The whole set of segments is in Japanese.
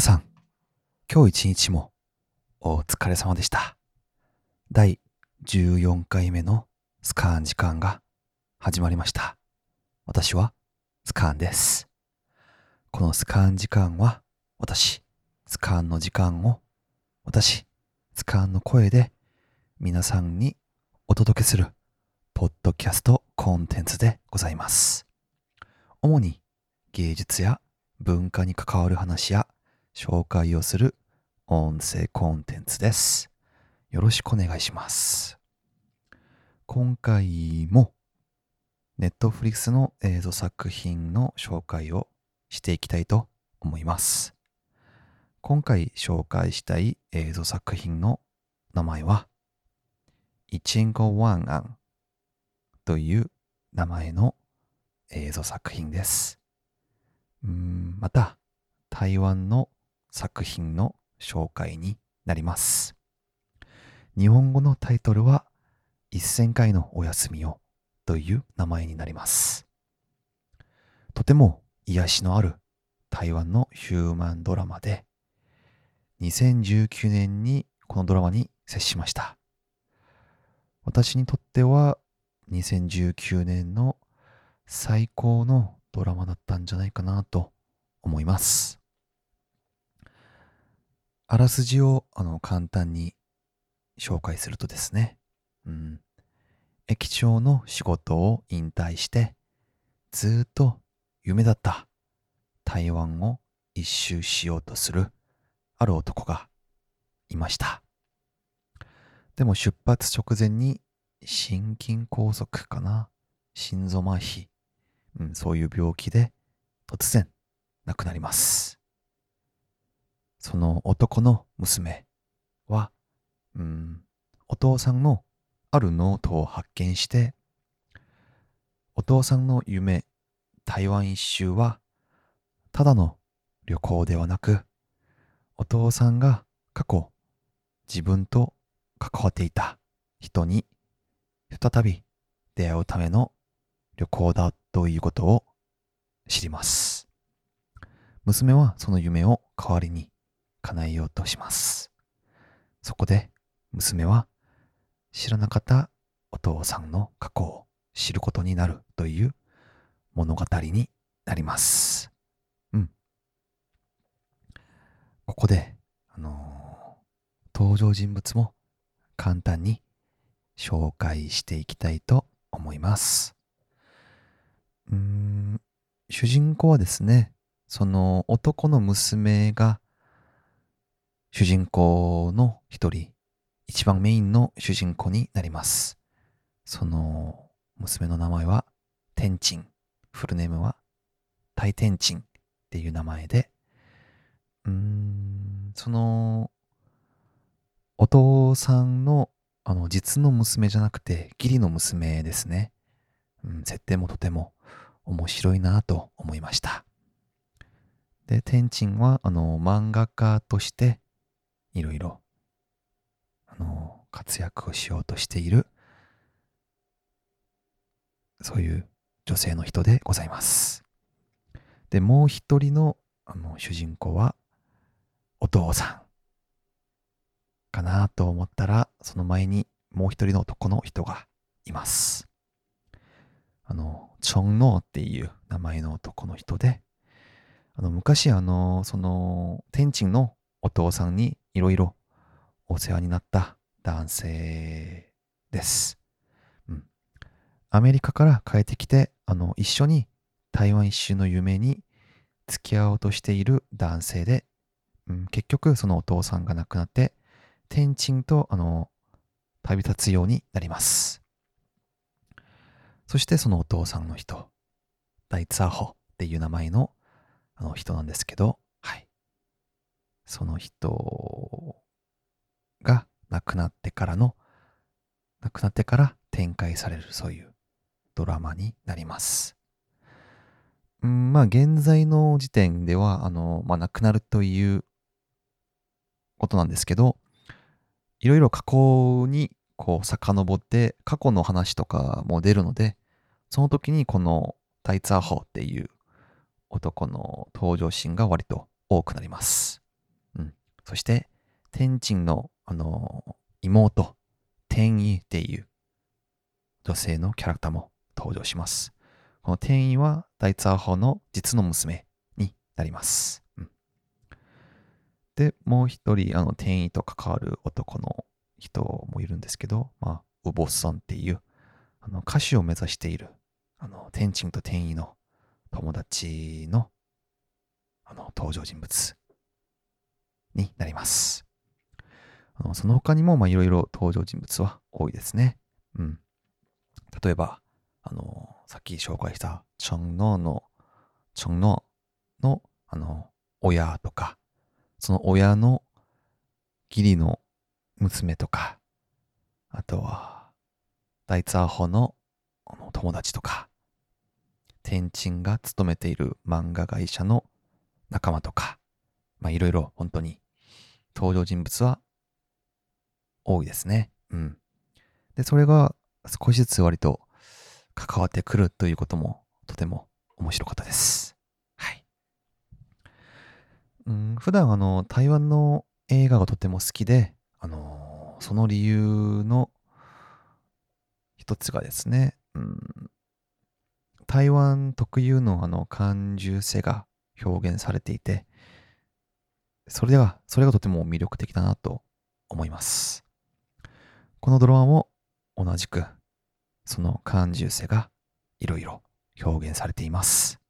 皆さん、今日一日もお疲れ様でした。第14回目のスカーン時間が始まりました。私はスカーンです。このスカーン時間は私、スカーンの時間を私、スカーンの声で皆さんにお届けするポッドキャストコンテンツでございます。主に芸術や文化に関わる話や紹介をする音声コンテンツです。よろしくお願いします。今回もネットフリックスの映像作品の紹介をしていきたいと思います。今回紹介したい映像作品の名前は、イチンゴワンアンという名前の映像作品です。うんまた、台湾の作品の紹介になります。日本語のタイトルは、1000回のお休みをという名前になります。とても癒しのある台湾のヒューマンドラマで、2019年にこのドラマに接しました。私にとっては2019年の最高のドラマだったんじゃないかなと思います。あらすじをあの簡単に紹介するとですね、うん、駅長の仕事を引退してずっと夢だった台湾を一周しようとするある男がいました。でも出発直前に心筋梗塞かな心臓麻痺、うん、そういう病気で突然亡くなります。その男の娘は、うん、お父さんのあるノートを発見して、お父さんの夢、台湾一周は、ただの旅行ではなく、お父さんが過去自分と関わっていた人に再び出会うための旅行だということを知ります。娘はその夢を代わりに叶えようとします。そこで娘は知らなかったお父さんの過去を知ることになるという物語になります。うん。ここで、あのー登場人物も簡単に紹介していきたいと思います。うん、主人公はですね、その男の娘が主人公の一人、一番メインの主人公になります。その娘の名前はテンチン。フルネームはタイテンチンっていう名前で、うーん、そのお父さんのあの実の娘じゃなくて義理の娘ですね。うん、設定もとても面白いなと思いました。で、テンチンはあの漫画家としていろいろあの活躍をしようとしているそういう女性の人でございます。で、もう一人のあの主人公はお父さんかなと思ったら、その前にもう一人の男の人がいます。あの、チョンノーっていう名前の男の人で、あの、昔あの、その、天鎮のお父さんにいろいろお世話になった男性です。うん。アメリカから帰ってきて、あの、一緒に台湾一周の夢に付き合おうとしている男性で、うん、結局そのお父さんが亡くなって、天鎮とあの旅立つようになります。そしてそのお父さんの人、大ツァーホっていう名前のあの人なんですけど、その人が亡くなってからの、亡くなってから展開されるそういうドラマになります。うん、まあ現在の時点では、あの、まあ亡くなるということなんですけど、いろいろ過去にこう遡って過去の話とかも出るので、その時にこのタイツァーホっていう男の登場シーンが割と多くなります。そして天神の、あの妹、天意っていう女性のキャラクターも登場します。この天意は大ツアー法の実の娘になります。うん、で、もう一人、あの、天意と関わる男の人もいるんですけど、まあ、ウボソンっていう、あの、歌手を目指している、あの、天神と天意の友達の、あの、登場人物になります。あのその他にも、まあ、いろいろ登場人物は多いですね。うん。例えば、あの、さっき紹介した、チョンノーの、チョンノーの、あの、親とか、その親の義理の娘とか、あとは、大ツアーホの友達とか、天鎮が勤めている漫画会社の仲間とか、まあいろいろ本当に登場人物は多いですね。うん。で、それが少しずつ割と関わってくるということもとても面白かったです。はい。うん、普段あの、台湾の映画がとても好きで、あのその理由の一つがですね、うん、台湾特有のあの感受性が表現されていて、それでは、それがとても魅力的だなと思います。このドラマも同じく、その感受性がいろいろ表現されています。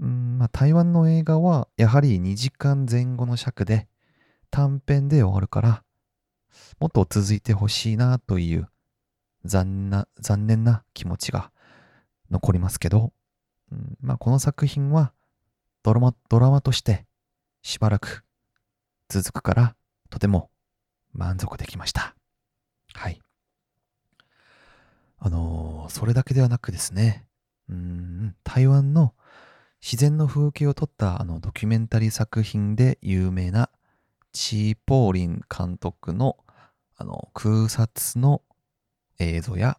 うんまあ、台湾の映画はやはり2時間前後の尺で短編で終わるから、もっと続いてほしいなという残な残念な気持ちが残りますけど、うんまあ、この作品はドラマドラマとしてしばらく続くからとても満足できました。はい。あのー、それだけではなくですね、うん、台湾の自然の風景を撮ったあのドキュメンタリー作品で有名なチー・ポーリン監督のあの空撮の映像や、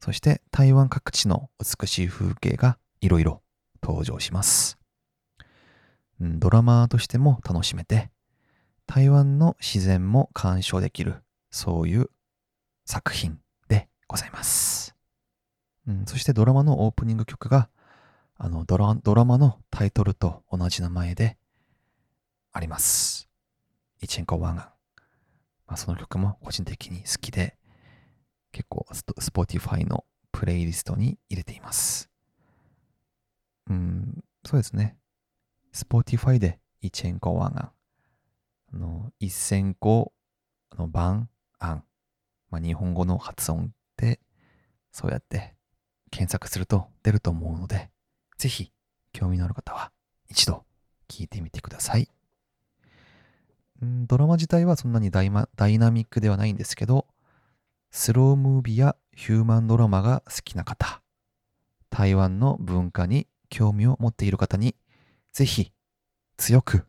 そして台湾各地の美しい風景がいろいろ登場します。ドラマーとしても楽しめて、台湾の自然も鑑賞できる、そういう作品でございます。うん、そしてドラマのオープニング曲が、あのドラドラマのタイトルと同じ名前であります。一千個晚安。まあ、その曲も個人的に好きで、結構 Spotify のプレイリストに入れています。うん、そうですね。 Spotify で一千個晚安。あの、一千個、あの、晩、安。まあ、日本語の発音で、そうやって検索すると出ると思うので、ぜひ興味のある方は一度聞いてみてください。んドラマ自体はそんなにダイダイナミックではないんですけど、スロームービーやヒューマンドラマが好きな方、台湾の文化に興味を持っている方に、ぜひ強く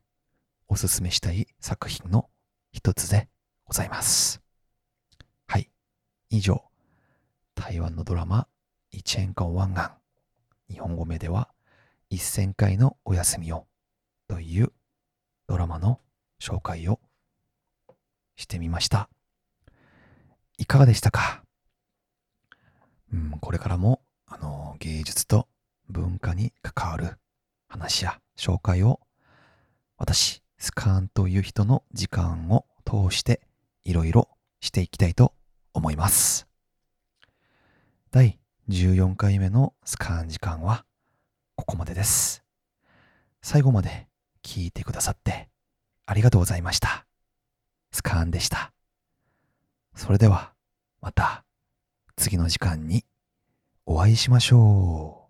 おすすめしたい作品の一つでございます。はい以上、台湾のドラマ、一円間湾岸、日本語名では、一千回のお休みをというドラマの紹介をしてみました。いかがでしたか？うん、これからも、あの、芸術と文化に関わる話や紹介を、私、スカーンという人の時間を通していろいろしていきたいと思います。第14回目のスカーン時間はここまでです。最後まで聞いてくださってありがとうございました。スカーンでした。それではまた次の時間にお会いしましょう。